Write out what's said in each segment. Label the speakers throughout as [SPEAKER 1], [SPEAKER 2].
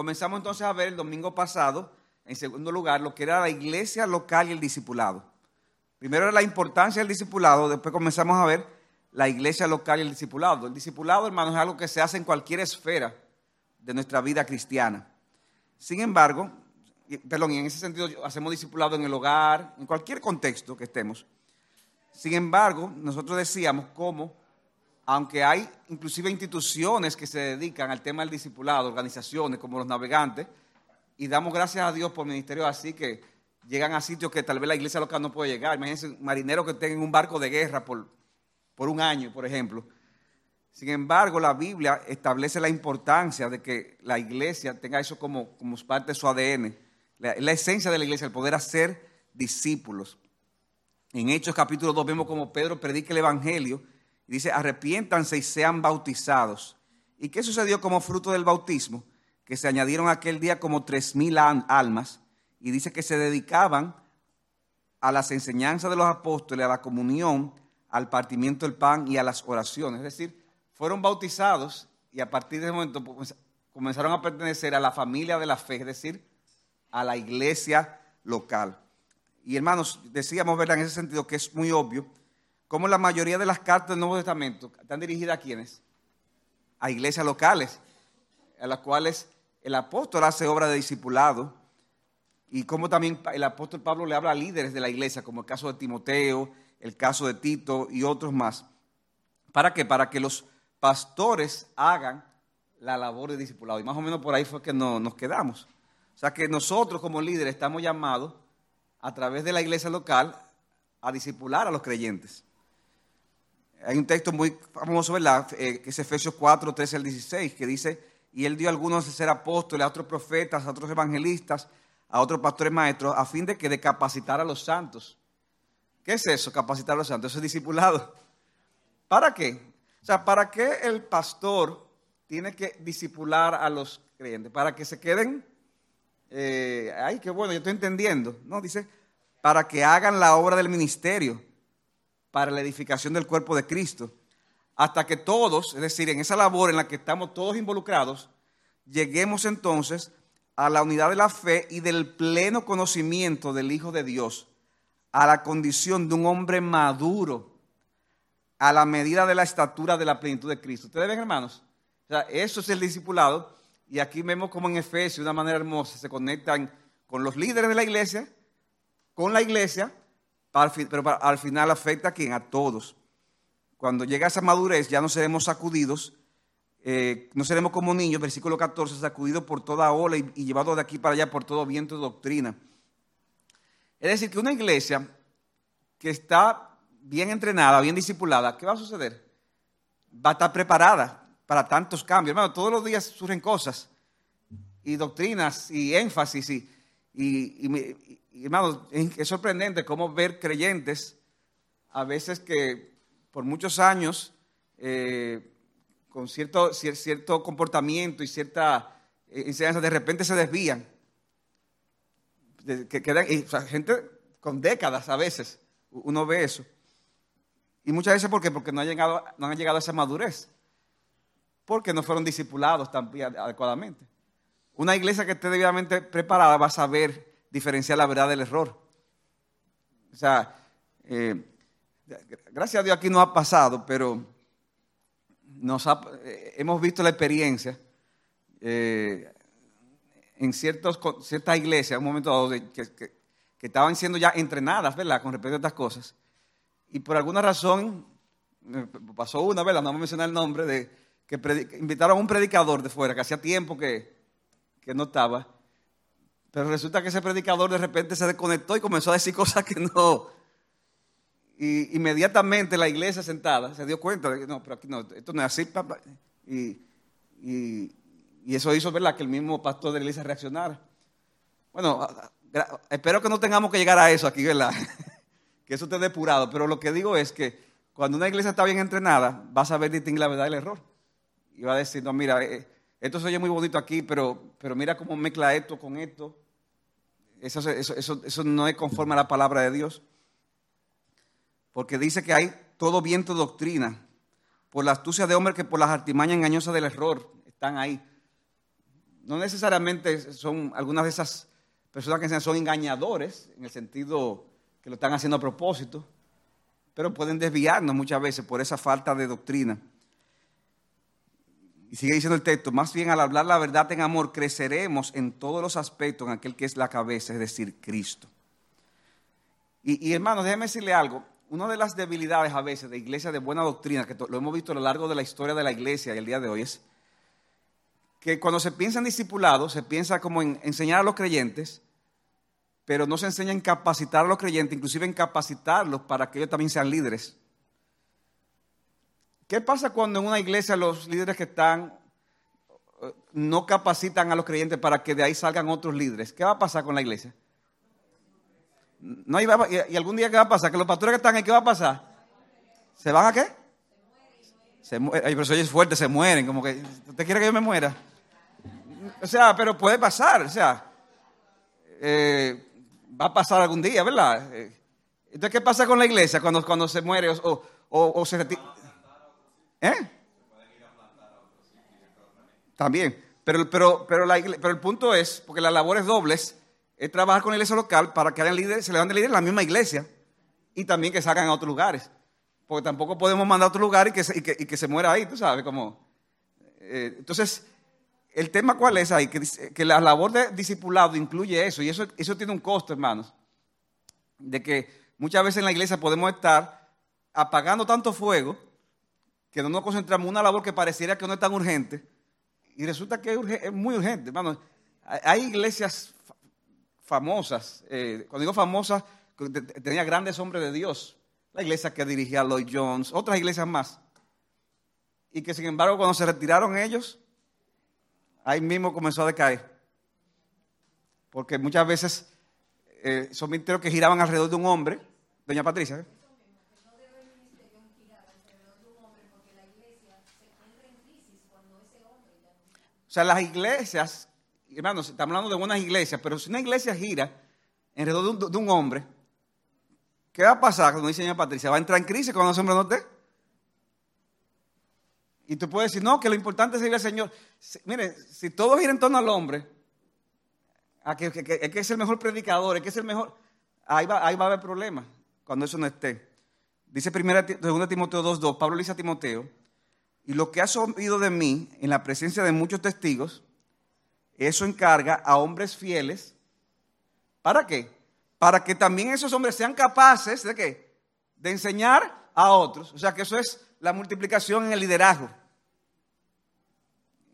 [SPEAKER 1] comenzamos entonces a ver el domingo pasado, en segundo lugar, lo que era la iglesia local y el discipulado. Primero era la importancia del discipulado, después comenzamos a ver la iglesia local y el discipulado. El discipulado, hermanos, es algo que se hace en cualquier esfera de nuestra vida cristiana. Sin embargo, perdón, y en ese sentido hacemos discipulado en el hogar, en cualquier contexto que estemos. Sin embargo, nosotros decíamos cómo, aunque hay inclusive instituciones que se dedican al tema del discipulado, organizaciones como los navegantes, y damos gracias a Dios por ministerios así que llegan a sitios que tal vez la iglesia local no puede llegar. Imagínense marineros que estén en un barco de guerra por, por un año, por ejemplo. Sin embargo, la Biblia establece la importancia de que la iglesia tenga eso como, como parte de su ADN. La, esencia de la iglesia, el poder hacer discípulos. En Hechos capítulo 2 vemos como Pedro predica el Evangelio dice, arrepiéntanse y sean bautizados. ¿Y qué sucedió como fruto del bautismo? Que se añadieron aquel día como tres mil almas y dice que se dedicaban a las enseñanzas de los apóstoles, a la comunión, al partimiento del pan y a las oraciones. Es decir, fueron bautizados y a partir de ese momento pues, comenzaron a pertenecer a la familia de la fe, es decir, a la iglesia local. Y hermanos, decíamos, ¿verdad? En ese sentido que es muy obvio, como la mayoría de las cartas del Nuevo Testamento están dirigidas a quiénes? A iglesias locales, a las cuales el apóstol hace obra de discipulado, y como también el apóstol Pablo le habla a líderes de la iglesia, como el caso de Timoteo, el caso de Tito y otros más. ¿Para qué? Para que los pastores hagan la labor de discipulado. Y más o menos por ahí fue que nos quedamos. O sea que nosotros como líderes estamos llamados a través de la iglesia local a discipular a los creyentes. Hay un texto muy famoso, ¿verdad? Eh, que es Efesios 4, 13 al 16, que dice, y él dio a algunos de ser apóstoles, a otros profetas, a otros evangelistas, a otros pastores maestros, a fin de que de capacitar a los santos. ¿Qué es eso, capacitar a los santos? Eso es discipulado. ¿Para qué? O sea, ¿para qué el pastor tiene que discipular a los creyentes? Para que se queden, eh, ay, qué bueno, yo estoy entendiendo. No, dice, para que hagan la obra del ministerio, para la edificación del cuerpo de Cristo. Hasta que todos, es decir, en esa labor en la que estamos todos involucrados, lleguemos entonces a la unidad de la fe y del pleno conocimiento del Hijo de Dios, a la condición de un hombre maduro, a la medida de la estatura de la plenitud de Cristo. ¿Ustedes ven, hermanos? O eso es el discipulado. Y aquí vemos como en Efesios, de una manera hermosa, se conectan con los líderes de la iglesia, con la iglesia, pero al final afecta a quién? A todos. Cuando llega esa madurez, ya no seremos sacudidos eh, no seremos como niños, versículo 14, sacudidos por toda ola y, y llevados de aquí para allá por todo viento de doctrina. Es decir, que una iglesia que está bien entrenada, bien discipulada, ¿qué va a suceder? Va a estar preparada para tantos cambios. Hermano, todos los días surgen cosas y doctrinas y énfasis. Y, hermano, es sorprendente cómo ver creyentes a veces que por muchos años eh, con cierto, cierto comportamiento y cierta eh, enseñanza, de repente se desvían. Que quedan, gente con décadas a veces, uno ve eso. Y muchas veces, ¿por qué? Porque no han llegado, no han llegado a esa madurez. Porque no fueron discipulados también adecuadamente. Una iglesia que esté debidamente preparada va a saber diferenciar la verdad del error. O sea, eh, gracias a Dios aquí no ha pasado, pero eh, hemos visto la experiencia eh, en ciertas iglesias, un momento dado, que, estaban siendo ya entrenadas, ¿verdad?, con respecto a estas cosas. Y por alguna razón, pasó una, ¿verdad?, no vamos a mencionar el nombre, de que invitaron a un predicador de fuera, que hacía tiempo que, que no estaba. Pero resulta que ese predicador de repente se desconectó y comenzó a decir cosas que no, y inmediatamente la iglesia sentada se dio cuenta de que no, pero aquí no, esto no es así, papá. Y, eso hizo ¿verdad? que el mismo pastor de la iglesia reaccionara. Bueno, espero que no tengamos que llegar a eso aquí, ¿verdad? que eso esté depurado. Pero lo que digo es que cuando una iglesia está bien entrenada, va a saber distinguir la verdad del error. Y va a decir, no, mira, eh, esto se oye muy bonito aquí, pero, pero mira cómo mezcla esto con esto. Eso, eso, eso, no es conforme a la palabra de Dios porque dice que hay todo viento de doctrina, por la astucia de hombre que por las artimañas engañosas del error están ahí. no necesariamente son algunas de esas personas que son engañadores, en el sentido que lo están haciendo a propósito, pero pueden desviarnos muchas veces por esa falta de doctrina. Y sigue diciendo el texto, más bien al hablar la verdad en amor, creceremos en todos los aspectos en aquel que es la cabeza, es decir, Cristo. Y, y hermanos, déjeme decirle algo. Una de las debilidades a veces de iglesias de buena doctrina, que lo hemos visto a lo largo de la historia de la iglesia y el día de hoy, es que cuando se piensa en discipulado, se piensa como en enseñar a los creyentes, pero no se enseña en capacitar a los creyentes, inclusive en capacitarlos para que ellos también sean líderes. ¿Qué pasa cuando en una iglesia los líderes que están eh, no capacitan a los creyentes para que de ahí salgan otros líderes? ¿Qué va a pasar con la iglesia? No, y, algún día qué va a pasar? Que los pastores que están ahí, ¿qué va a pasar? ¿Se van a qué? Se mueren. Ay, pero es fuerte, se mueren. Como que, ¿usted quiere que yo me muera? O sea, pero puede pasar, o sea, eh, va a pasar algún día, ¿verdad? Eh, entonces, ¿qué pasa con la iglesia cuando, cuando se muere o, o, se retira? ¿Eh? También, pero, pero, pero, la, pero el punto es, porque las labores dobles es trabajar con la iglesia local para que hayan líderes, se levanten líderes en la misma iglesia y también que salgan a otros lugares. Porque tampoco podemos mandar a otro lugar y que se, y que, se muera ahí, tú sabes, como... Eh, entonces, el tema cuál es ahí, que, que, la labor de discipulado incluye eso, y eso, eso tiene un costo, hermanos, de que muchas veces en la iglesia podemos estar apagando tanto fuego que no nos concentramos en una labor que pareciera que no es tan urgente, y resulta que es, muy urgente, hermanos. Hay iglesias famosas, eh, cuando digo famosas, tenía grandes hombres de Dios, la iglesia que dirigía Lloyd Jones, otras iglesias más, y que sin embargo cuando se retiraron ellos, ahí mismo comenzó a decaer. Porque muchas veces eh, son ministerios que giraban alrededor de un hombre. Doña Patricia. ¿eh? O sea, las iglesias, hermanos, estamos hablando de buenas iglesias, pero si una iglesia gira alrededor de un, de un hombre, ¿qué va a pasar? Como dice doña Patricia, va a entrar en crisis cuando ese hombre no esté. Y tú puedes decir, no, que lo importante es servir al Señor. mire, si todo gira en torno al hombre, a que, que, es el mejor predicador, es que es el mejor, ahí va, ahí va a haber problemas cuando eso no esté. Dice 2 Timoteo 2.2, Pablo le dice a Timoteo, y lo que has oído de mí en la presencia de muchos testigos, eso encarga a hombres fieles. ¿Para qué? Para que también esos hombres sean capaces de qué? De enseñar a otros. O sea que eso es la multiplicación en el liderazgo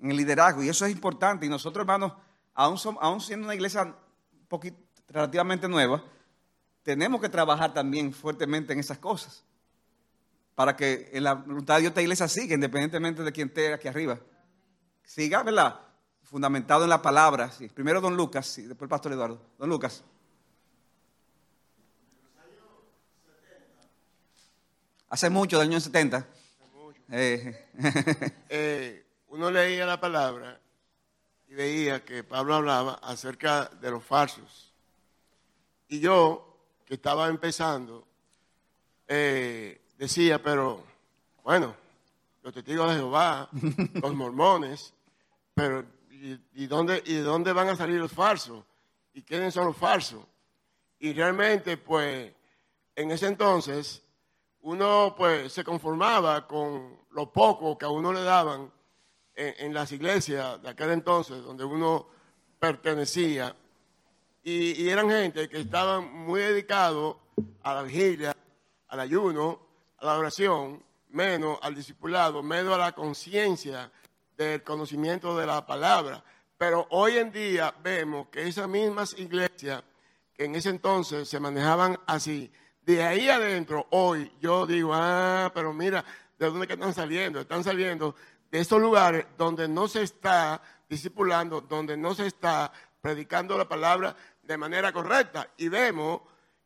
[SPEAKER 1] en el liderazgo. Y eso es importante. Y nosotros, hermanos, aún, siendo una iglesia poquito, relativamente nueva, tenemos que trabajar también fuertemente en esas cosas. Para que la voluntad de Dios esta iglesia siga, independientemente de quien esté aquí arriba. Siga, ¿verdad? Fundamentado en la palabra. Primero don Lucas y después el pastor Eduardo. Don Lucas. Hace mucho, del año 70.
[SPEAKER 2] Eh. eh uno leía la palabra y veía que Pablo hablaba acerca de los falsos. Y yo, que estaba empezando, eh, decía, pero bueno, los testigos de Jehová, los mormones, pero ¿y, dónde, ¿y dónde van a salir los falsos? ¿Y quiénes son los falsos? Y realmente, pues, en ese entonces, uno pues se conformaba con lo poco que a uno le daban en, las iglesias de aquel entonces, donde uno pertenecía, y, eran gente que estaban muy dedicados a la vigilia, al ayuno, a la oración, menos al discipulado, menos a la conciencia del conocimiento de la palabra. Pero hoy en día vemos que esas mismas iglesias que en ese entonces se manejaban así, de ahí adentro, hoy yo digo, ah, pero mira, ¿de dónde están saliendo? Están saliendo de estos lugares donde no se está discipulando, donde no se está predicando la palabra de manera correcta. Y vemos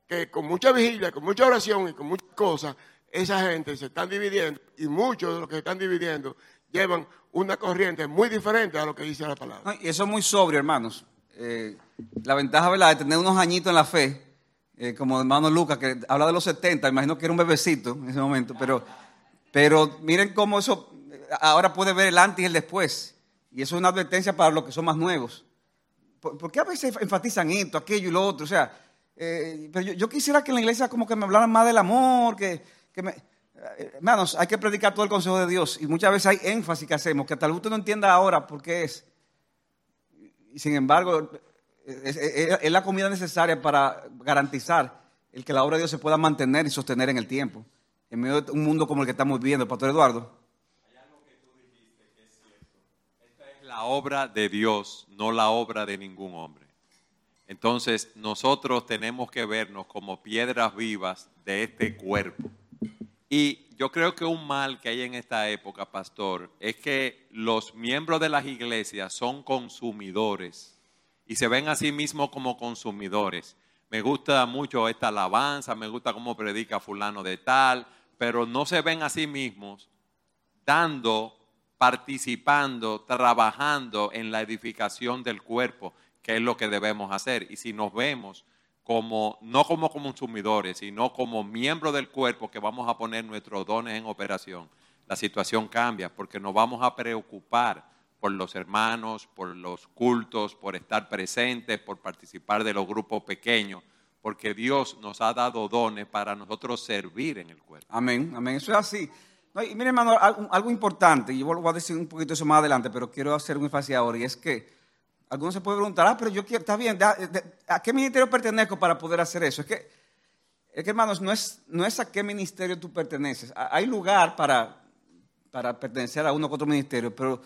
[SPEAKER 2] que con mucha vigilia, con mucha oración y con muchas cosas, esa gente se están dividiendo y muchos de los que se están dividiendo llevan una corriente muy diferente a lo que dice la palabra.
[SPEAKER 1] Y eso es muy sobrio, hermanos. Eh, la ventaja ¿verdad? de tener unos añitos en la fe, eh, como hermano Lucas, que habla de los 70, imagino que era un bebecito en ese momento, pero, pero miren cómo eso ahora puede ver el antes y el después. Y eso es una advertencia para los que son más nuevos. ¿Por, qué a veces enfatizan esto, aquello y lo otro? O sea, eh, pero yo, quisiera que en la iglesia como que me hablaran más del amor, que, me... Eh, hermanos, hay que predicar todo el consejo de Dios y muchas veces hay énfasis que hacemos, que tal vez usted no entienda ahora por qué es. Y sin embargo, es, la comida necesaria para garantizar el que la obra de Dios se pueda mantener y sostener en el tiempo, en medio de un mundo como el que estamos viviendo. Pastor Eduardo.
[SPEAKER 3] Que que. Esta es la obra de Dios, no la obra de ningún hombre. Entonces nosotros tenemos que vernos como piedras vivas de este cuerpo. Y yo creo que un mal que hay en esta época, pastor, es que los miembros de las iglesias son consumidores y se ven a sí mismos como consumidores. Me gusta mucho esta alabanza, me gusta cómo predica fulano de tal, pero no se ven a sí mismos dando, participando, trabajando en la edificación del cuerpo, que es lo que debemos hacer. Y si nos vemos como, no como consumidores, sino como miembros del cuerpo que vamos a poner nuestros dones en operación, la situación cambia porque nos vamos a preocupar por los hermanos, por los cultos, por estar presentes, por participar de los grupos pequeños, porque Dios nos ha dado dones para nosotros servir en el cuerpo.
[SPEAKER 1] Amén, amén, eso es así. y mire, hermano, algo, importante, y yo voy a decir un poquito eso más adelante, pero quiero hacer un énfasis ahora, y es que algunos se pueden preguntar, ah, pero yo quiero, está bien, ¿a qué ministerio pertenezco para poder hacer eso? Es que, es que hermanos, no es, no es a qué ministerio tú perteneces. Hay lugar para, para pertenecer a uno u otro ministerio, pero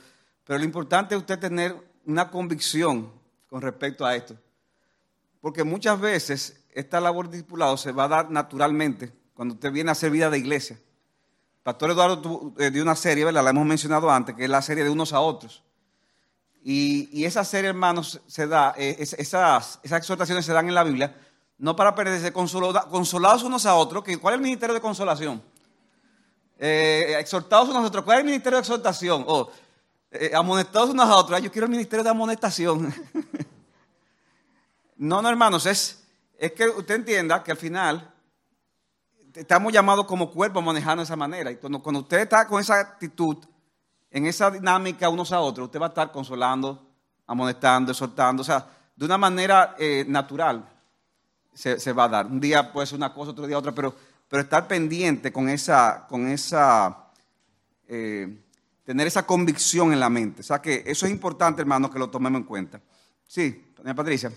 [SPEAKER 1] pero lo importante es usted tener una convicción con respecto a esto. Porque muchas veces esta labor de discipulado se va a dar naturalmente cuando usted viene a hacer vida de iglesia. Pastor Eduardo eh, dio una serie, ¿verdad? la hemos mencionado antes, que es la serie de unos a otros. Y, esa serie, hermanos, se da, eh, esas, exhortaciones se dan en la Biblia, no para perderse consolados unos a otros, que, ¿cuál es el ministerio de consolación? Eh, exhortados unos a otros, ¿cuál es el ministerio de exhortación? O eh, amonestados unos a otros. yo quiero el ministerio de amonestación. no, no, hermanos, es, es que usted entienda que al final estamos llamados como cuerpo a manejar de esa manera. Y cuando, usted está con esa actitud, en esa dinámica unos a otros, usted va a estar consolando, amonestando, exhortando, o sea, de una manera eh, natural se, va a dar. Un día puede ser una cosa, otro día otra, pero, pero estar pendiente con esa, con esa eh, tener esa convicción en la mente. O sea que eso es importante, hermano, que lo tomemos en cuenta. Sí, doña Patricia.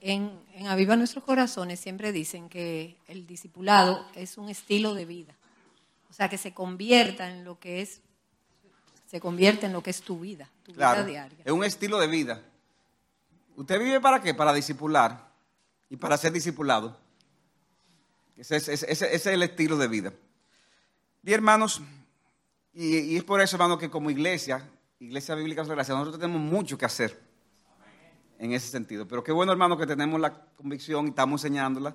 [SPEAKER 4] En, en Aviva Nuestros Corazones siempre dicen que el discipulado es un estilo de vida. O sea, que se convierta en lo que es, se convierte en lo que es tu vida, tu vida diaria.
[SPEAKER 1] Es un estilo de vida. ¿Usted vive para qué? Para discipular y para ser discipulado. ese es el estilo de vida. Bien, hermanos, y, es por eso, hermanos, que como iglesia, Iglesia Bíblica de Gracia, nosotros tenemos mucho que hacer en ese sentido. Pero qué bueno, hermano, que tenemos la convicción y estamos enseñándola.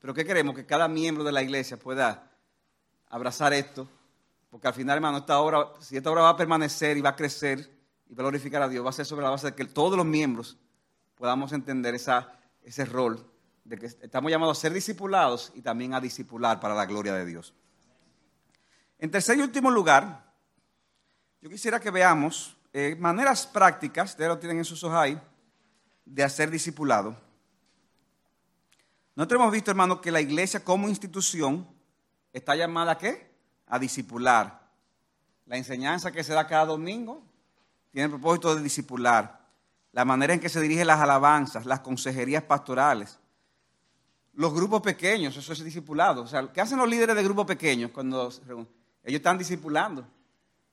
[SPEAKER 1] Pero ¿qué queremos? Que cada miembro de la iglesia pueda abrazar esto. Porque al final, hermano, esta obra, si esta obra va a permanecer y va a crecer y va a glorificar a Dios, va a ser sobre la base de que todos los miembros podamos entender esa, ese rol de que estamos llamados a ser discipulados y también a discipular para la gloria de Dios. En tercer y último lugar, yo quisiera que veamos eh, maneras prácticas, ustedes lo tienen en sus ojos ahí, de hacer discipulado. Nosotros hemos visto, hermano, que la iglesia como institución está llamada a qué? A discipular. La enseñanza que se da cada domingo tiene el propósito de discipular. La manera en que se dirigen las alabanzas, las consejerías pastorales, los grupos pequeños, eso es discipulado. O sea, ¿qué hacen los líderes de grupos pequeños cuando se? Ellos están discipulando.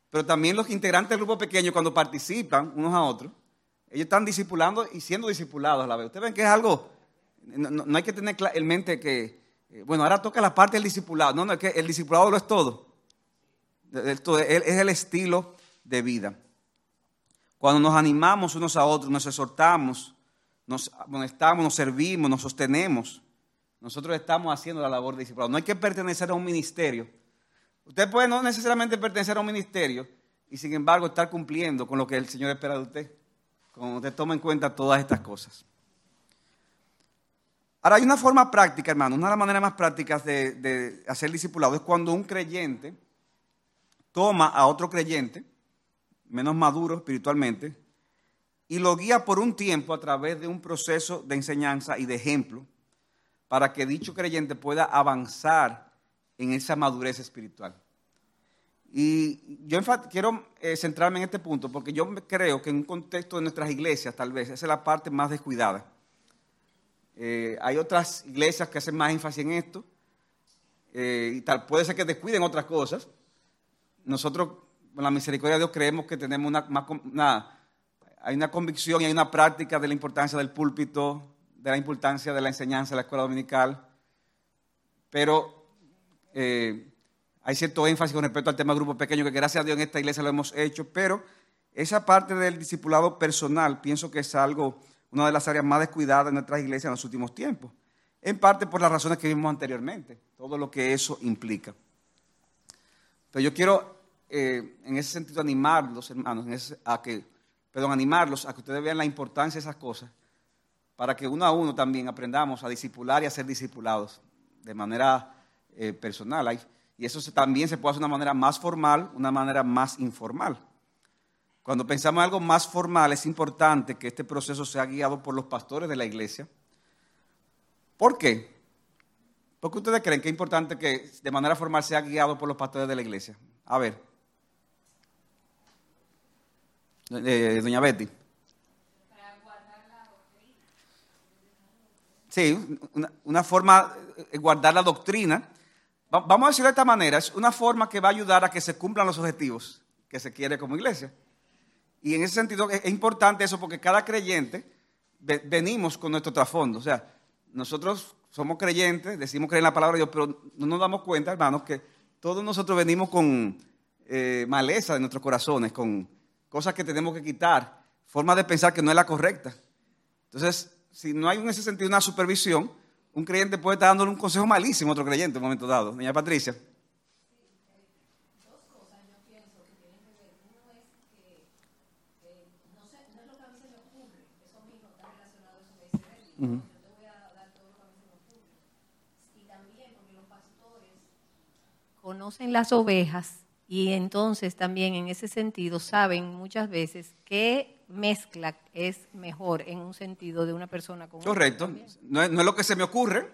[SPEAKER 1] Pero también los integrantes del grupo pequeño, cuando participan unos a otros, ellos están discipulando y siendo discipulados a la vez. Ustedes ven que es algo, no, hay que tener en mente que, bueno, ahora toca la parte del discipulado. No, no, es que el discipulado lo es todo. Es el estilo de vida. Cuando nos animamos unos a otros, nos exhortamos, nos amonestamos, nos servimos, nos sostenemos, nosotros estamos haciendo la labor de discipulado. No hay que pertenecer a un ministerio Usted puede no necesariamente pertenecer a un ministerio y sin embargo estar cumpliendo con lo que el Señor espera de usted, cuando usted toma en cuenta todas estas cosas. Ahora hay una forma práctica, hermano, una de las maneras más prácticas de, hacer discipulado es cuando un creyente toma a otro creyente, menos maduro espiritualmente, y lo guía por un tiempo a través de un proceso de enseñanza y de ejemplo para que dicho creyente pueda avanzar en esa madurez espiritual. Y yo quiero eh, centrarme en este punto porque yo creo que en un contexto de nuestras iglesias, tal vez, esa es la parte más descuidada. Eh, hay otras iglesias que hacen más énfasis en esto eh, y tal, puede ser que descuiden otras cosas. Nosotros, con la misericordia de Dios, creemos que tenemos una, hay una convicción y hay una práctica de la importancia del púlpito, de la importancia de la enseñanza de la escuela dominical, pero eh, hay cierto énfasis con respecto al tema del grupo pequeño, que gracias a Dios en esta iglesia lo hemos hecho, pero esa parte del discipulado personal pienso que es algo, una de las áreas más descuidadas en nuestras iglesias en los últimos tiempos, en parte por las razones que vimos anteriormente, todo lo que eso implica. Pero yo quiero, eh, en ese sentido, animarlos, hermanos, a que, perdón, animarlos a que ustedes vean la importancia de esas cosas para que uno a uno también aprendamos a discipular y a ser discipulados de manera eh, personal. Y eso también se puede hacer de una manera más formal, una manera más informal. Cuando pensamos en algo más formal, es importante que este proceso sea guiado por los pastores de la iglesia. ¿Por qué? ¿Por qué ustedes creen que es importante que de manera formal sea guiado por los pastores de la iglesia? A ver. Eh, doña Betty. Sí, una, forma de guardar la doctrina. Vamos a decirlo de esta manera, es una forma que va a ayudar a que se cumplan los objetivos que se quiere como iglesia. Y en ese sentido es importante eso porque cada creyente venimos con nuestro trasfondo. O sea, nosotros somos creyentes, decimos creer en la palabra de Dios, pero no nos damos cuenta, hermanos, que todos nosotros venimos con eh, maleza de nuestros corazones, con cosas que tenemos que quitar, formas de pensar que no es la correcta. Entonces, si no hay en ese sentido una supervisión, un creyente puede estar dándole un consejo malísimo a otro creyente en un momento dado. Doña Patricia.
[SPEAKER 4] Uh -huh. Yo te voy a dar todo lo que a mí se me ocurre. Y también porque los pastores conocen las ovejas y entonces también en ese sentido saben muchas veces qué mezcla es mejor en un sentido de una persona con
[SPEAKER 1] Correcto. No es, no es, lo que se me ocurre,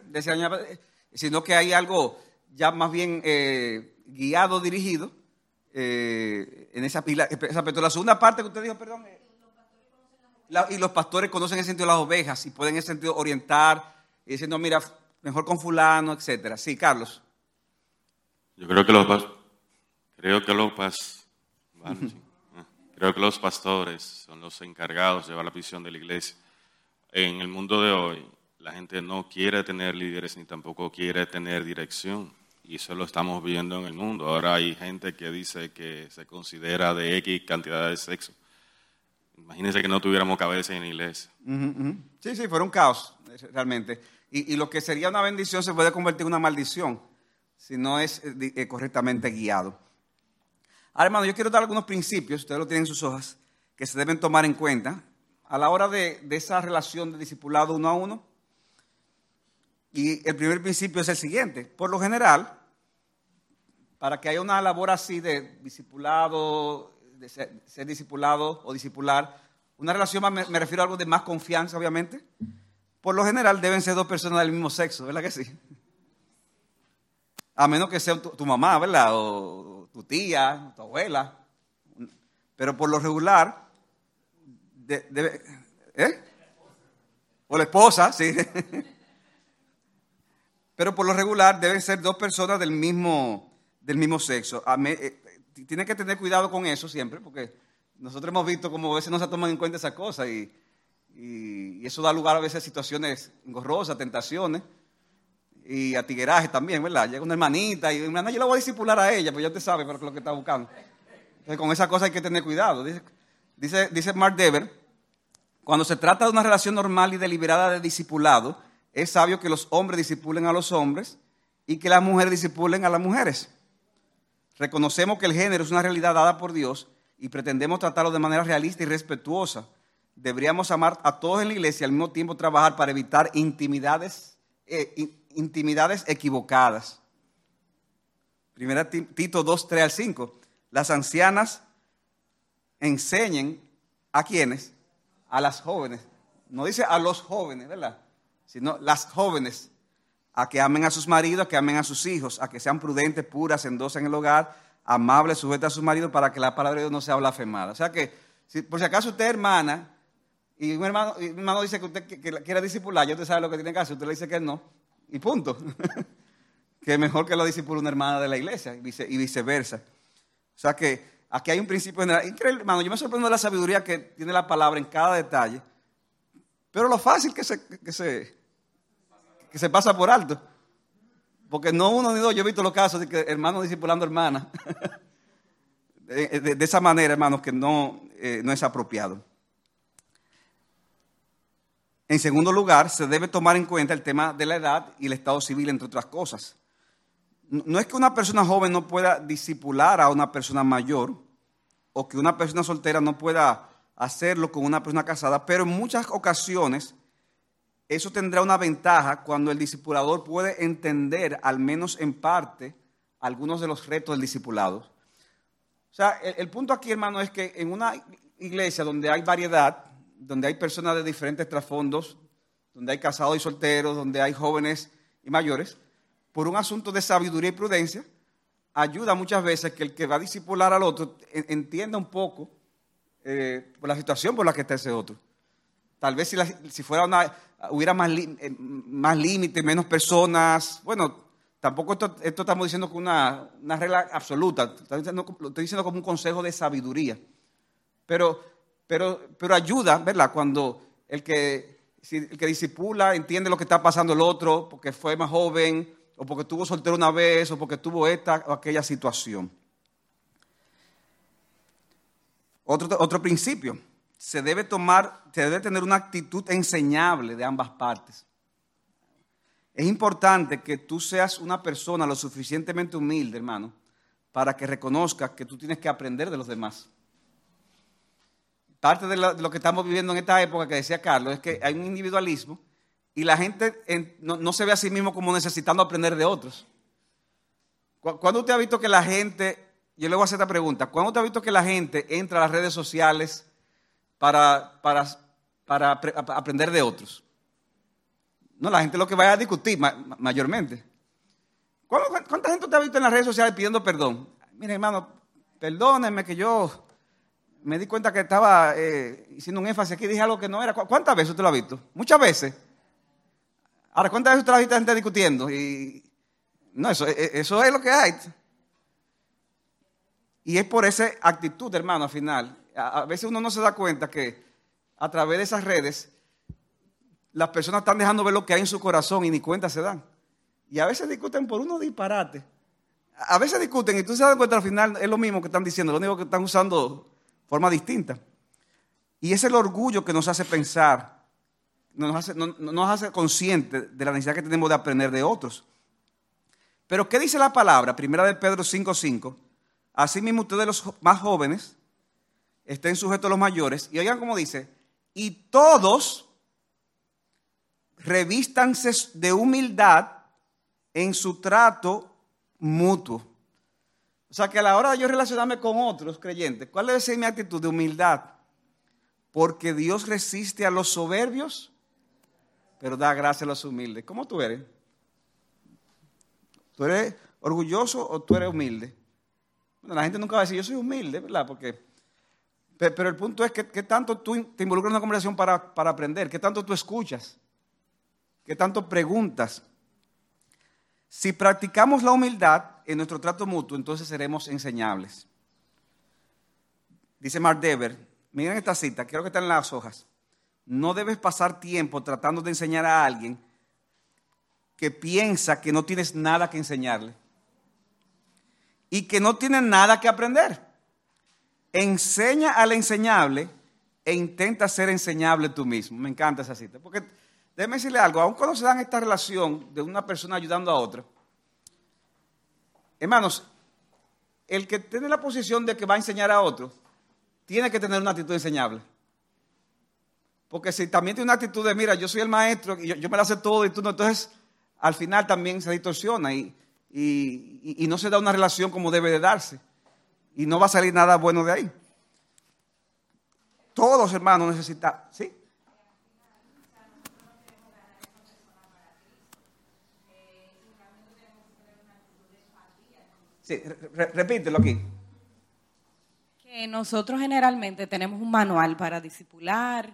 [SPEAKER 1] sino que hay algo ya más bien eh, guiado, dirigido eh, en esa pila. Esa, la segunda parte que usted dijo, perdón. Eh, y los pastores conocen el sentido de las ovejas y pueden en ese sentido orientar y diciendo, mira, mejor con fulano, etcétera. Sí, Carlos.
[SPEAKER 5] Yo creo que los creo que los Creo que los pastores son los encargados de llevar la visión de la iglesia. En el mundo de hoy, la gente no quiere tener líderes ni tampoco quiere tener dirección. Y eso lo estamos viendo en el mundo. Ahora hay gente que dice que se considera de X cantidad de sexo. Imagínense que no tuviéramos cabeza en iglesia.
[SPEAKER 1] Sí, sí, fuera un caos, realmente. Y, lo que sería una bendición se puede convertir en una maldición si no es eh, eh, correctamente guiado. Ahora, hermano, yo quiero dar algunos principios, ustedes lo tienen en sus hojas, que se deben tomar en cuenta a la hora de, esa relación de discipulado uno a uno. Y el primer principio es el siguiente. Por lo general, para que haya una labor así de discipulado, de ser, discipulado o discipular, una relación, me, me, refiero a algo de más confianza, obviamente. Por lo general deben ser dos personas del mismo sexo, ¿verdad que sí? A menos que sea tu, mamá, ¿verdad? O, tu tía, tu abuela, pero por lo regular, debe, ¿eh? O la esposa, sí. Pero por lo regular deben ser dos personas del mismo, del mismo sexo. Eh, tiene que tener cuidado con eso siempre, porque nosotros hemos visto como a veces no se toman en cuenta esas cosas y, eso da lugar a veces a situaciones engorrosas, tentaciones y a tigueraje también, ¿verdad? Llega una hermanita y yo la voy a disipular a ella, pues ya te sabe pero lo que está buscando. Entonces, con esa cosa hay que tener cuidado. Dice, dice, Mark Dever, cuando se trata de una relación normal y deliberada de discipulado, es sabio que los hombres disipulen a los hombres y que las mujeres disipulen a las mujeres. Reconocemos que el género es una realidad dada por Dios y pretendemos tratarlo de manera realista y respetuosa. Deberíamos amar a todos en la iglesia y al mismo tiempo trabajar para evitar intimidades, eh, intimidades equivocadas. Primera Tito 2, 3 al 5. las ancianas enseñen a quienes, a las jóvenes, no dice a los jóvenes, ¿verdad? Sino las jóvenes, a que amen a sus maridos, a que amen a sus hijos, a que sean prudentes, puras, endosas en el hogar, amables, sujetas a sus maridos, para que la palabra de Dios no sea blasfemada. O sea que, por si acaso usted hermana, y un hermano, hermano dice que usted quiere discipular, ya usted sabe lo que tiene que hacer, usted le dice que no, y punto. que mejor que lo disipule una hermana de la iglesia, y viceversa. O sea que aquí hay un principio general. Increíble, hermano, yo me sorprendo de la sabiduría que tiene la palabra en cada detalle, pero lo fácil que se, que se pasa por alto. Porque no uno ni dos, yo he visto los casos de que hermanos discipulando hermanas. de, esa manera, hermanos, que no, eh, no es apropiado. En segundo lugar, se debe tomar en cuenta el tema de la edad y el estado civil, entre otras cosas. No es que una persona joven no pueda disipular a una persona mayor o que una persona soltera no pueda hacerlo con una persona casada, pero en muchas ocasiones eso tendrá una ventaja cuando el discipulador puede entender, al menos en parte, algunos de los retos del discipulado. O sea, el, punto aquí, hermano, es que en una iglesia donde hay variedad, donde hay personas de diferentes trasfondos, donde hay casados y solteros, donde hay jóvenes y mayores, por un asunto de sabiduría y prudencia, ayuda muchas veces que el que va a discipular al otro entienda un poco eh, por la situación por la que está ese otro. Tal vez si, fuera una, hubiera más, eh, límites, menos personas, bueno, tampoco esto, estamos diciendo como una, regla absoluta, lo estoy diciendo como un consejo de sabiduría. Pero, pero, pero ayuda, ¿verdad? Cuando el que, el que disipula entiende lo que está pasando el otro, porque fue más joven, o porque tuvo soltero una vez, o porque tuvo esta o aquella situación. Otro, otro principio, se debe tomar, se debe tener una actitud enseñable de ambas partes. Es importante que tú seas una persona lo suficientemente humilde, hermano, para que reconozcas que tú tienes que aprender de los demás. Parte de lo, que estamos viviendo en esta época que decía Carlos es que hay un individualismo y la gente no, se ve a sí mismo como necesitando aprender de otros. ¿Cuándo usted ha visto que la gente, yo le voy a hacer esta pregunta, ¿cuándo usted ha visto que la gente entra a las redes sociales para, para, para aprender de otros? No, la gente lo que va a discutir mayormente. ¿Cuánta gente usted ha visto en las redes sociales pidiendo perdón? Mire, hermano, perdónenme que yo me di cuenta que estaba eh, haciendo un énfasis aquí dije algo que no era. ¿Cuántas veces usted lo ha visto? Muchas veces. Ahora, ¿cuántas veces usted la gente discutiendo? Y no, eso, e, e, eso es lo que hay. Y es por esa actitud, hermano, al final. A, veces uno no se da cuenta que a través de esas redes las personas están dejando ver lo que hay en su corazón y ni cuenta se dan. Y a veces discuten por uno disparate. A veces discuten y tú se das cuenta al final es lo mismo que están diciendo, lo único que están usando forma distinta. Y es el orgullo que nos hace pensar nos hace, no, nos hace conscientes de la necesidad que tenemos de aprender de otros. Pero ¿qué dice la palabra? Primera de Pedro 5.5. Asimismo ustedes los más jóvenes estén sujetos a los mayores. Y oigan cómo dice, y todos revístanse de humildad en su trato mutuo. O sea que a la hora de yo relacionarme con otros creyentes, ¿cuál debe ser mi actitud de humildad? Porque Dios resiste a los soberbios pero da gracia a los humildes. ¿Cómo tú eres? ¿Tú eres orgulloso o tú eres humilde? la gente nunca va a decir, yo soy humilde, ¿verdad? Porque, pero el punto es que, ¿qué tanto tú te involucras en una conversación para, para aprender? ¿Qué tanto tú escuchas? ¿Qué tanto preguntas? Si practicamos la humildad en nuestro trato mutuo, entonces seremos enseñables. Dice Mark Dever, miren esta cita, creo que está en las hojas no debes pasar tiempo tratando de enseñar a alguien que piensa que no tienes nada que enseñarle y que no tiene nada que aprender. Enseña al enseñable e intenta ser enseñable tú mismo. Me encanta esa cita. Porque déjeme decirle algo, aun cuando se dan esta relación de una persona ayudando a otra, hermanos, el que tiene la posición de que va a enseñar a otro, tiene que tener una actitud enseñable. Porque si también tiene una actitud de, mira, yo soy el maestro y yo, me lo hace todo y tú no, entonces al final también se distorsiona y, no se da una relación como debe de darse. Y no va a salir nada bueno de ahí. Todos, hermanos, necesitan, ¿sí? Sí, repítelo aquí.
[SPEAKER 6] Que nosotros generalmente tenemos un manual para disipular,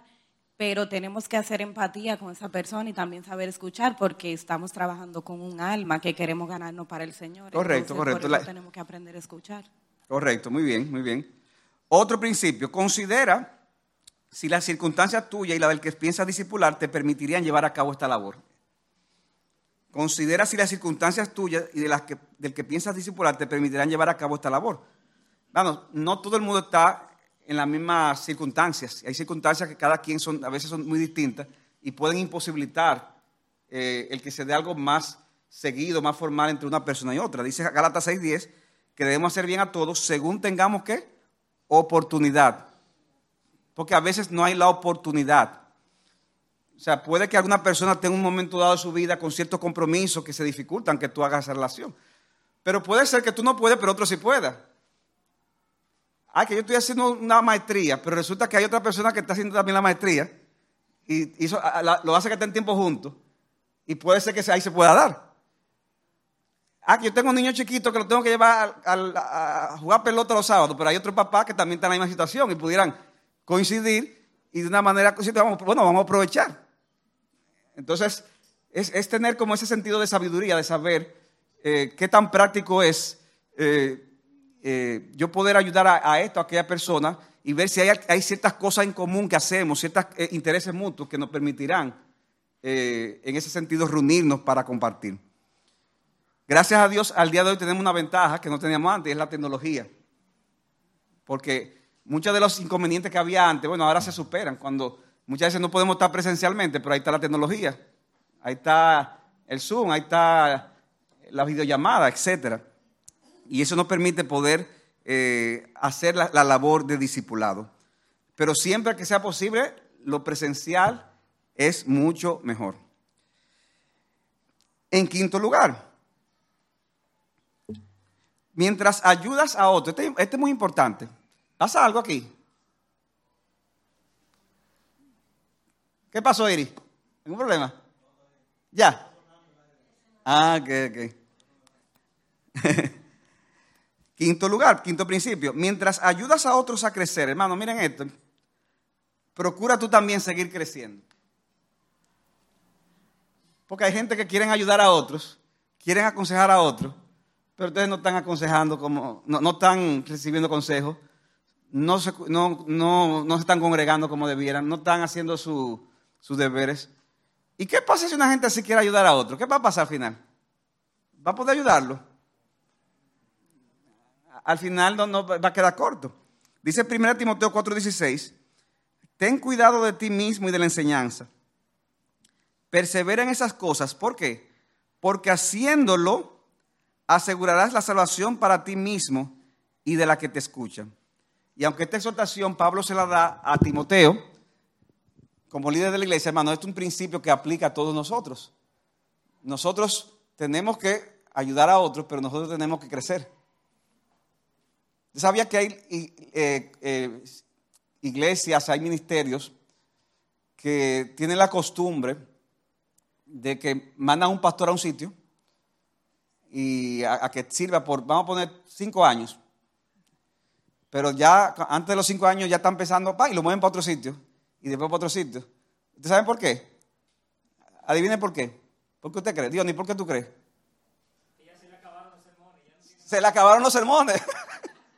[SPEAKER 6] pero tenemos que hacer empatía con esa persona y también saber escuchar porque estamos trabajando con un alma que queremos ganarnos para el Señor.
[SPEAKER 1] Correcto, correcto.
[SPEAKER 6] tenemos que aprender a escuchar.
[SPEAKER 1] Correcto, muy bien, muy bien. Otro principio, considera si las circunstancias tuyas y la del que piensas discipular te permitirían llevar a cabo esta labor. Considera si las circunstancias tuyas y de las que, del que piensas discipular te permitirán llevar a cabo esta labor. Bueno, no todo el mundo está en las mismas circunstancias. Hay circunstancias que cada quien son, a veces son muy distintas y pueden imposibilitar eh, el que se dé algo más seguido, más formal entre una persona y otra. Dice Gálatas 6.10 que debemos hacer bien a todos según tengamos que oportunidad. Porque a veces no hay la oportunidad. O sea, puede que alguna persona tenga un momento dado de su vida con ciertos compromisos que se dificultan que tú hagas esa relación. Pero puede ser que tú no puedes, pero otro sí pueda. Ah, que yo estoy haciendo una maestría, pero resulta que hay otra persona que está haciendo también la maestría y, lo hace que estén tiempo juntos y puede ser que ahí se pueda dar. Ah, que yo tengo un niño chiquito que lo tengo que llevar a, jugar pelota los sábados, pero hay otro papá que también está en la misma situación y pudieran coincidir y de una manera bueno, vamos a aprovechar. Entonces, es, tener como ese sentido de sabiduría, de saber eh, qué tan práctico es eh, eh, yo poder ayudar a, esto, a aquella persona, y ver si hay, ciertas cosas en común que hacemos, ciertos intereses mutuos que nos permitirán, en ese sentido, reunirnos para compartir. Gracias a Dios, al día de hoy tenemos una ventaja que no teníamos antes, es la tecnología. Porque muchos de los inconvenientes que había antes, bueno, ahora se superan. Cuando Muchas veces no podemos estar presencialmente, pero ahí está la tecnología. Ahí está el Zoom, ahí está la videollamada, etc. Y eso nos permite poder eh, hacer la, la labor de discipulado. Pero siempre que sea posible, lo presencial es mucho mejor. En quinto lugar, mientras ayudas a otro, este, este, es muy importante. ¿Pasa algo aquí? ¿Qué pasó, Iris? ¿Ningún problema? ¿Ya? Ah, ok, ok. quinto lugar, quinto principio. Mientras ayudas a otros a crecer, hermano, miren esto. Procura tú también seguir creciendo. Porque hay gente que quieren ayudar a otros, quieren aconsejar a otros, pero ustedes no están aconsejando como, no, no están recibiendo consejos, no se, no, no, no se están congregando como debieran, no están haciendo su, sus deberes. ¿Y qué pasa si una gente así quiere ayudar a otro? ¿Qué va a pasar al final? ¿Va a poder ayudarlo? Al final no, va a quedar corto. Dice 1 Timoteo 4:16, ten cuidado de ti mismo y de la enseñanza. Persevera en esas cosas. ¿Por qué? Porque haciéndolo asegurarás la salvación para ti mismo y de la que te escuchan. Y aunque esta exhortación Pablo se la da a Timoteo, como líder de la iglesia, hermano, es un principio que aplica a todos nosotros. Nosotros tenemos que ayudar a otros, pero nosotros tenemos que crecer. ¿Usted sabía que hay eh, eh, iglesias, hay ministerios que tienen la costumbre de que mandan a un pastor a un sitio y a, que sirva por, vamos a poner, cinco años. Pero ya antes de los cinco años ya están empezando, y lo mueven para otro sitio y después para otro sitio. ¿Ustedes saben por qué? Adivinen por qué. ¿Por qué usted cree? Dios, ¿ni por qué tú crees? se le acabaron los sermones. Se le acabaron los sermones.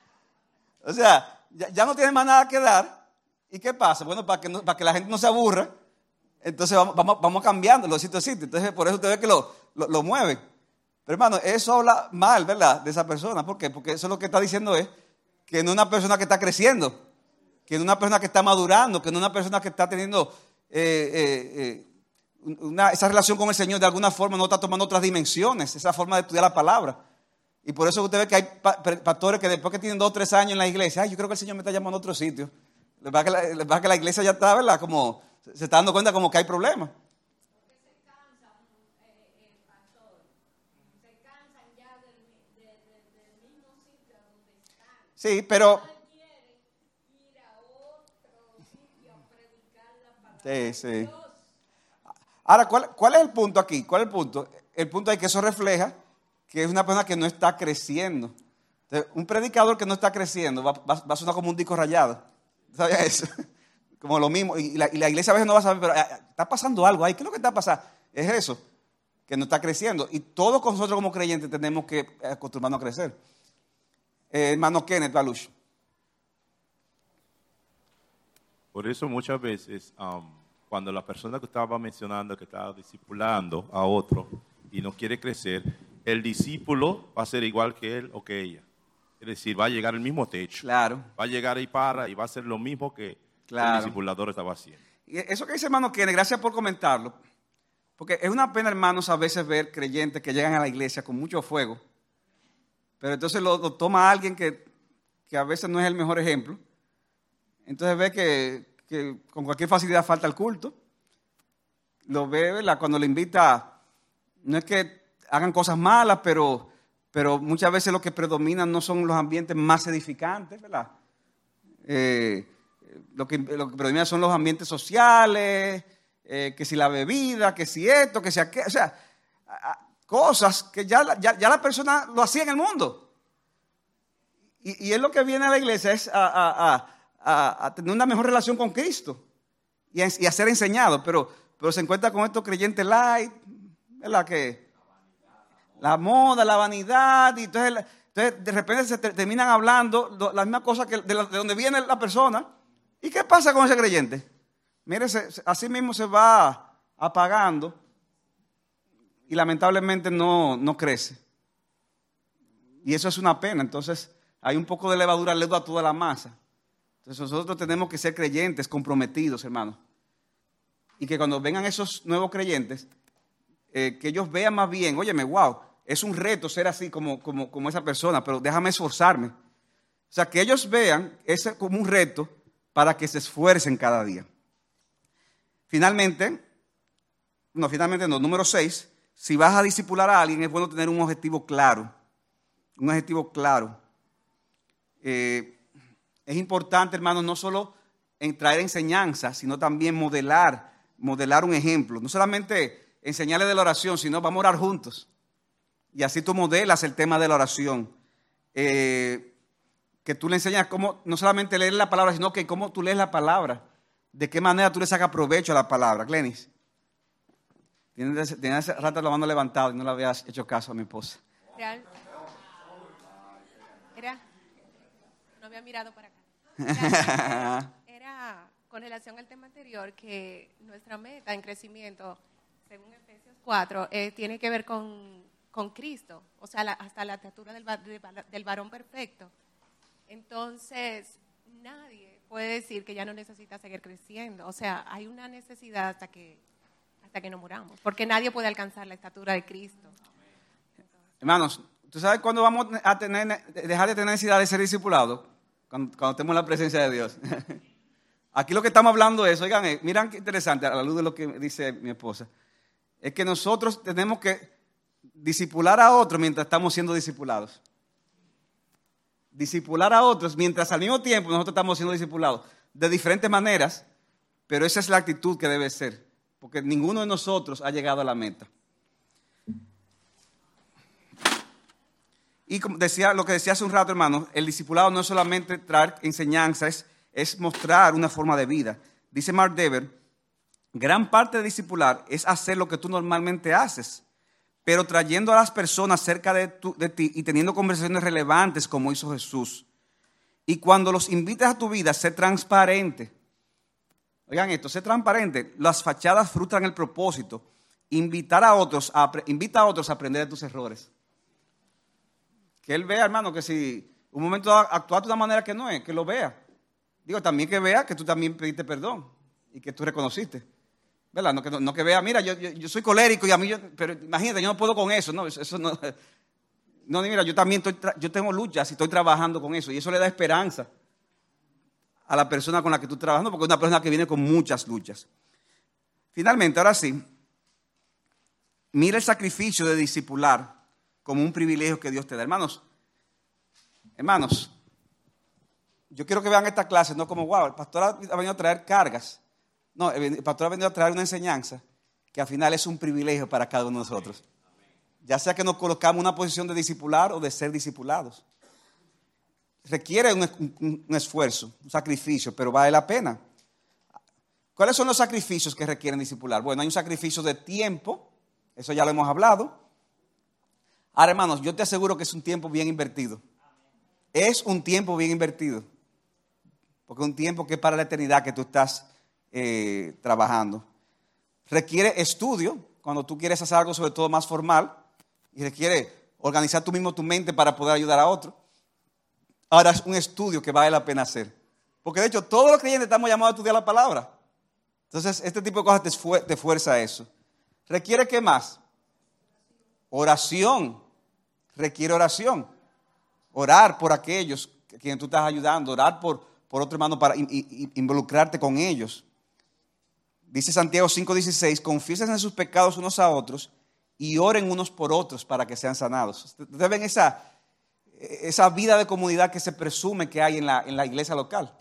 [SPEAKER 1] o sea, ya, no tiene más nada que dar. ¿Y qué pasa? Bueno, para que, para que la gente no se aburra, entonces vamos, vamos, cambiando los sitios sitios. Entonces, por eso usted ve que lo, lo, lo. Pero hermano, eso habla mal, ¿verdad? De esa persona. ¿Por qué? Porque eso lo que está diciendo es que no es una persona que está creciendo que no una persona que está madurando, que no una persona que está teniendo eh, eh, eh, esa relación con el Señor de alguna forma no está tomando otras dimensiones, esa forma de estudiar la palabra. Y por eso usted ve que hay pastores que después que tienen dos o tres años en la iglesia, yo creo que el Señor me está llamando a otro sitio. Les va que la, que la iglesia ya está, ¿verdad? Como se está dando cuenta como que hay problemas. Sí, pero... Sí, sí. Ahora, ¿cuál, ¿cuál es el punto aquí? ¿Cuál es el punto? El punto es que eso refleja que es una persona que no está creciendo. un predicador que no está creciendo va, a sonar como un disco rayado. ¿Sabías eso? Como lo mismo. Y la, iglesia a veces no va a saber, pero ah, ah, está pasando algo ahí. ¿Qué es lo que está pasando? Es eso, que no está creciendo. Y todos nosotros como creyentes tenemos que acostumbrarnos a crecer. Eh, hermano Kenneth Baluch.
[SPEAKER 7] Por eso muchas veces, um, cuando la persona que estaba mencionando, que estaba discipulando a otro y no quiere crecer, el discípulo va a ser igual que él o que ella. Es decir, va a llegar al mismo techo.
[SPEAKER 1] Claro.
[SPEAKER 7] Va a llegar ahí para y va a hacer lo mismo que el discipulador estaba haciendo.
[SPEAKER 1] Y eso que dice hermano Kenneth, gracias por comentarlo. Porque es una pena, hermanos, a veces ver creyentes que llegan a la iglesia con mucho fuego, pero entonces lo, toma alguien que, que, a veces no es el mejor ejemplo. Entonces ve que, que con cualquier facilidad falta el culto. Lo ve, ¿verdad? Cuando le invita, no es que hagan cosas malas, pero, pero muchas veces lo que predominan no son los ambientes más edificantes, ¿verdad? Eh, lo, que, lo que predomina son los ambientes sociales, eh, que si la bebida, que si esto, que si aquello, o sea, cosas que ya, ya, la persona lo hacía en el mundo. Y, y, es lo que viene a la iglesia, es a, a tener una mejor relación con Cristo y a, ser enseñado, pero, pero se encuentra con estos creyentes light, ¿verdad? Que, la moda, la vanidad, y entonces, de repente se terminan hablando la misma cosa que de, donde viene la persona. ¿Y qué pasa con ese creyente? Mire, así mismo se va apagando y lamentablemente no, no crece. Y eso es una pena. Entonces, hay un poco de levadura leudo a toda la masa. Entonces, nosotros tenemos que ser creyentes, comprometidos, hermanos. Y que cuando vengan esos nuevos creyentes, eh, que ellos vean más bien, óyeme, wow, es un reto ser así como, como, esa persona, pero déjame esforzarme. O sea, que ellos vean ese como un reto para que se esfuercen cada día. Finalmente, no, finalmente no, número seis, si vas a discipular a alguien es bueno tener un objetivo claro, un objetivo claro. Eh, es importante, hermanos, no solo en traer enseñanza, sino también modelar, modelar un ejemplo. No solamente enseñarle de la oración, sino vamos a orar juntos. Y así tú modelas el tema de la oración. Eh, que tú le enseñas cómo, no solamente leer la palabra, sino que cómo tú lees la palabra. De qué manera tú le sacas provecho a la palabra. Glenis. Hace rato la mano levantada y no le habías hecho caso a mi esposa. Real.
[SPEAKER 8] Era, no había mirado para acá. Era, con relación al tema anterior que nuestra meta en crecimiento, según Efesios 4, eh, tiene que ver con con Cristo, o sea, hasta la estatura del, del varón perfecto. Entonces, nadie puede decir que ya no necesita seguir creciendo. O sea, hay una necesidad hasta que, hasta que no muramos, porque nadie puede alcanzar la estatura de Cristo.
[SPEAKER 1] Hermanos, ¿tú sabes cuándo vamos a tener, dejar de tener necesidad de ser discipulados? Cuando, cuando tenemos la presencia de Dios. Aquí lo que estamos hablando es, oigan, eh, miran qué interesante, a la luz de lo que dice mi esposa, es que nosotros tenemos que disipular a otros mientras estamos siendo discipulados. Disipular a otros mientras al mismo tiempo nosotros estamos siendo discipulados. De diferentes maneras, pero esa es la actitud que debe ser. Porque ninguno de nosotros ha llegado a la meta. Y como decía, lo que decía hace un rato, hermano, el discipulado no es solamente traer enseñanzas, es, mostrar una forma de vida. Dice Mark Dever, gran parte de discipular es hacer lo que tú normalmente haces pero trayendo a las personas cerca de, ti y teniendo conversaciones relevantes como hizo Jesús. Y cuando los invites a tu vida, sé transparente. Oigan esto, sé transparente. Las fachadas frustran el propósito. Invitar a otros a, invita a otros a aprender de tus errores. Que él vea, hermano, que si un momento actuaste de una manera que no es, que lo vea. Digo, también que vea que tú también pediste perdón y que tú reconociste. ¿Verdad? No que, vea, mira, yo, soy colérico y a mí, yo, pero imagínate, yo no puedo con eso, no, eso no. No, mira, yo también yo tengo luchas y estoy trabajando con eso y eso le da esperanza a la persona con la que tú trabajas, porque es una persona que viene con muchas luchas. Finalmente, ahora sí, mira el sacrificio de discipular como un privilegio que Dios te da. Hermanos, hermanos, yo quiero que vean esta clase, no como, wow, el pastor ha venido a traer cargas. No, el pastor ha venido a traer una enseñanza que al final es un privilegio para cada uno de nosotros. Ya sea que nos colocamos en una posición de discipular o de ser discipulados. Requiere un, esfuerzo, un sacrificio, pero vale la pena. ¿Cuáles son los sacrificios que requieren discipular? Bueno, hay un sacrificio de tiempo, eso ya lo hemos hablado. Ahora, hermanos, yo te aseguro que es un tiempo bien invertido. Es un tiempo bien invertido. Porque es un tiempo que es para la eternidad que tú estás eh, trabajando. Requiere estudio, cuando tú quieres hacer algo sobre todo más formal, y requiere organizar tú mismo tu mente para poder ayudar a otro. Ahora es un estudio que vale la pena hacer. Porque de hecho todos los creyentes estamos llamados a estudiar la palabra. Entonces este tipo de cosas te, fuerza a eso. ¿Requiere qué más? Oración. Requiere oración. Orar por aquellos a quienes tú estás ayudando. Orar por, por otro hermano para involucrarte con ellos. Dice Santiago 5:16, confiesen en sus pecados unos a otros y oren unos por otros para que sean sanados. Ustedes ven esa, esa vida de comunidad que se presume que hay en la, en la iglesia local.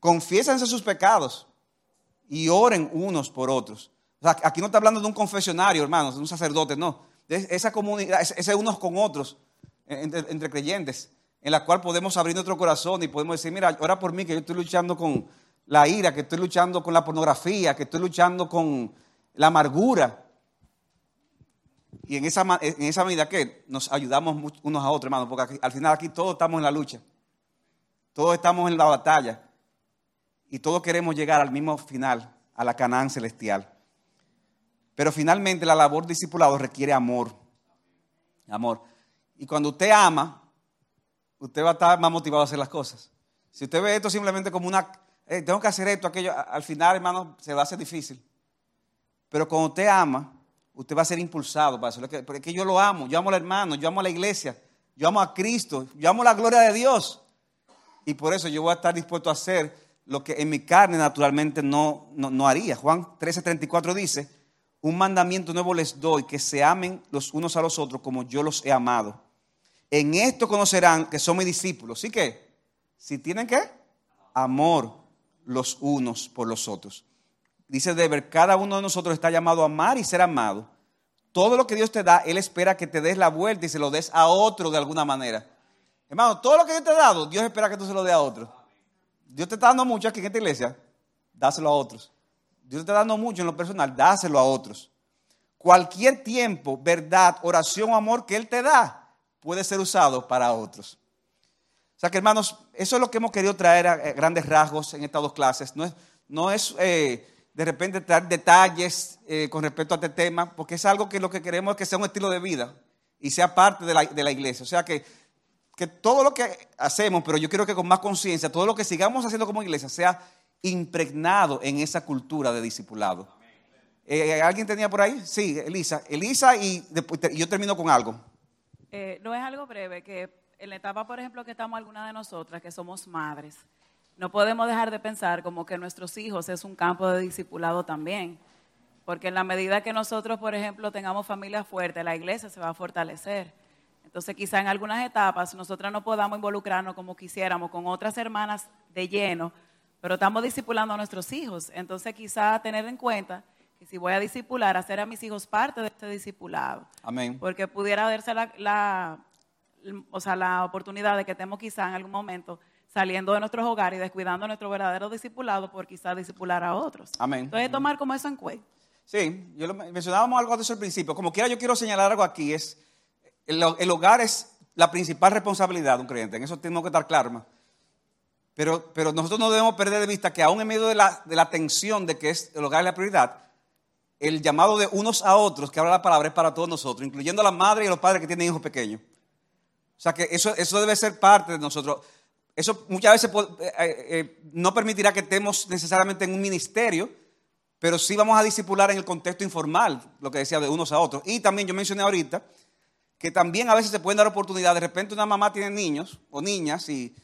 [SPEAKER 1] Confiésense sus pecados y oren unos por otros. aquí no está hablando de un confesionario, hermanos, de un sacerdote, no. De esa comunidad, ese unos con otros, entre, entre creyentes en la cual podemos abrir nuestro corazón y podemos decir, mira, ora por mí que yo estoy luchando con la ira, que estoy luchando con la pornografía, que estoy luchando con la amargura. Y en esa, en esa medida que nos ayudamos unos a otros, hermanos, porque al final aquí todos estamos en la lucha, todos estamos en la batalla y todos queremos llegar al mismo final, a la Canaán celestial. Pero finalmente la labor discipulado requiere amor. Amor. Y cuando usted ama, usted va a estar más motivado a hacer las cosas. Si usted ve esto simplemente como una, tengo que hacer esto, aquello, al final, hermano, se va a hacer difícil. Pero cuando usted ama, usted va a ser impulsado para eso. Porque yo lo amo, yo amo al hermano, yo amo a la iglesia, yo amo a Cristo, yo amo la gloria de Dios. Y por eso yo voy a estar dispuesto a hacer lo que en mi carne naturalmente no, no, no haría. Juan 13:34 dice, un mandamiento nuevo les doy, que se amen los unos a los otros como yo los he amado. En esto conocerán que son mis discípulos. ¿Sí que? Si tienen qué? Amor los unos por los otros. Dice Deber, cada uno de nosotros está llamado a amar y ser amado. Todo lo que Dios te da, Él espera que te des la vuelta y se lo des a otro de alguna manera. Hermano, todo lo que Dios te ha dado, Dios espera que tú se lo des a otro. Dios te está dando mucho aquí en esta iglesia, dáselo a otros. Dios te está dando mucho en lo personal, dáselo a otros. Cualquier tiempo, verdad, oración o amor que Él te da, puede ser usado para otros. O sea que hermanos, eso es lo que hemos querido traer a grandes rasgos en estas dos clases. No es, no es eh, de repente traer detalles eh, con respecto a este tema, porque es algo que lo que queremos es que sea un estilo de vida y sea parte de la, de la iglesia. O sea que, que todo lo que hacemos, pero yo quiero que con más conciencia, todo lo que sigamos haciendo como iglesia sea impregnado en esa cultura de discipulado. Eh, ¿Alguien tenía por ahí? Sí, Elisa. Elisa y, y yo termino con algo.
[SPEAKER 6] Eh, no es algo breve, que en la etapa, por ejemplo, que estamos algunas de nosotras, que somos madres, no podemos dejar de pensar como que nuestros hijos es un campo de discipulado también. Porque en la medida que nosotros, por ejemplo, tengamos familia fuerte, la iglesia se va a fortalecer. Entonces, quizá en algunas etapas nosotras no podamos involucrarnos como quisiéramos con otras hermanas de lleno, pero estamos discipulando a nuestros hijos. Entonces, quizá tener en cuenta y si voy a discipular, hacer a mis hijos parte de este discipulado.
[SPEAKER 1] Amén.
[SPEAKER 6] Porque pudiera darse la, o sea, la oportunidad de que estemos quizá en algún momento saliendo de nuestros hogares y descuidando nuestro verdadero discipulado por quizá discipular a otros.
[SPEAKER 1] Amén.
[SPEAKER 6] Entonces, tomar como eso en cuenta.
[SPEAKER 1] Sí, yo lo, mencionábamos algo eso al principio. Como quiera, yo quiero señalar algo aquí. Es, el, hogar es la principal responsabilidad de un creyente. En eso tenemos que estar claros. Pero, pero nosotros no debemos perder de vista que aún en medio de la, de la tensión de que es el hogar es la prioridad, el llamado de unos a otros que habla la palabra es para todos nosotros, incluyendo a las madres y a los padres que tienen hijos pequeños. O sea que eso, eso debe ser parte de nosotros. Eso muchas veces eh, eh, eh, no permitirá que estemos necesariamente en un ministerio, pero sí vamos a discipular en el contexto informal, lo que decía de unos a otros. Y también yo mencioné ahorita que también a veces se pueden dar oportunidades. De repente una mamá tiene niños o niñas y,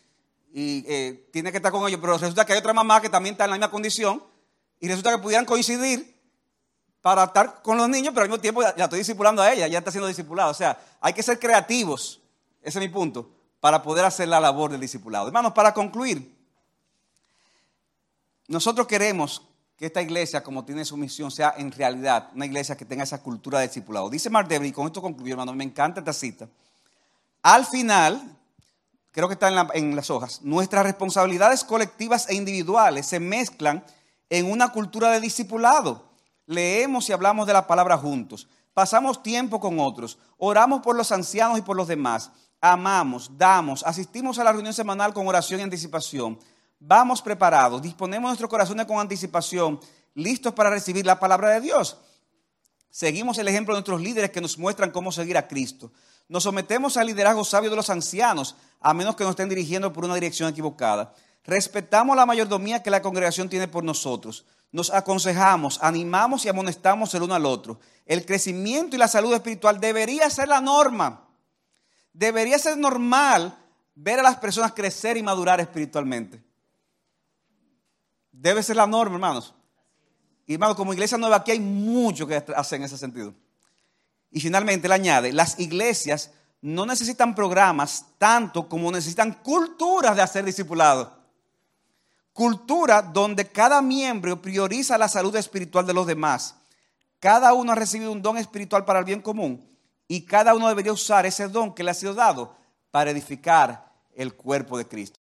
[SPEAKER 1] tiene que estar con ellos, pero resulta que hay otra mamá que también está en la misma condición y resulta que pudieran coincidir para estar con los niños, pero al mismo tiempo ya, estoy discipulando a ella, ya está siendo discipulada. O sea, hay que ser creativos, ese es mi punto, para poder hacer la labor del discipulado. Hermanos, para concluir, nosotros queremos que esta iglesia, como tiene su misión, sea en realidad una iglesia que tenga esa cultura de discipulado. Dice Mark y con esto concluyo, hermano, me encanta esta cita. Al final, creo que está en las hojas, nuestras responsabilidades colectivas e individuales se mezclan en una cultura de discipulado. Leemos y hablamos de la palabra juntos, pasamos tiempo con otros, oramos por los ancianos y por los demás, amamos, damos, asistimos a la reunión semanal con oración y anticipación, vamos preparados, disponemos nuestros corazones con anticipación, listos para recibir la palabra de Dios. Seguimos el ejemplo de nuestros líderes que nos muestran cómo seguir a Cristo. Nos sometemos al liderazgo sabio de los ancianos, a menos que nos estén dirigiendo por una dirección equivocada. Respetamos la mayordomía que la congregación tiene por nosotros. Nos aconsejamos, animamos y amonestamos el uno al otro. El crecimiento y la salud espiritual debería ser la norma. Debería ser normal ver a las personas crecer y madurar espiritualmente. Debe ser la norma, hermanos. Y hermanos, como iglesia nueva aquí hay mucho que hacer en ese sentido. Y finalmente él añade, las iglesias no necesitan programas tanto como necesitan culturas de hacer discipulado. Cultura donde cada miembro prioriza la salud espiritual de los demás. Cada uno ha recibido un don espiritual para el bien común y cada uno debería usar ese don que le ha sido dado para edificar el cuerpo de Cristo.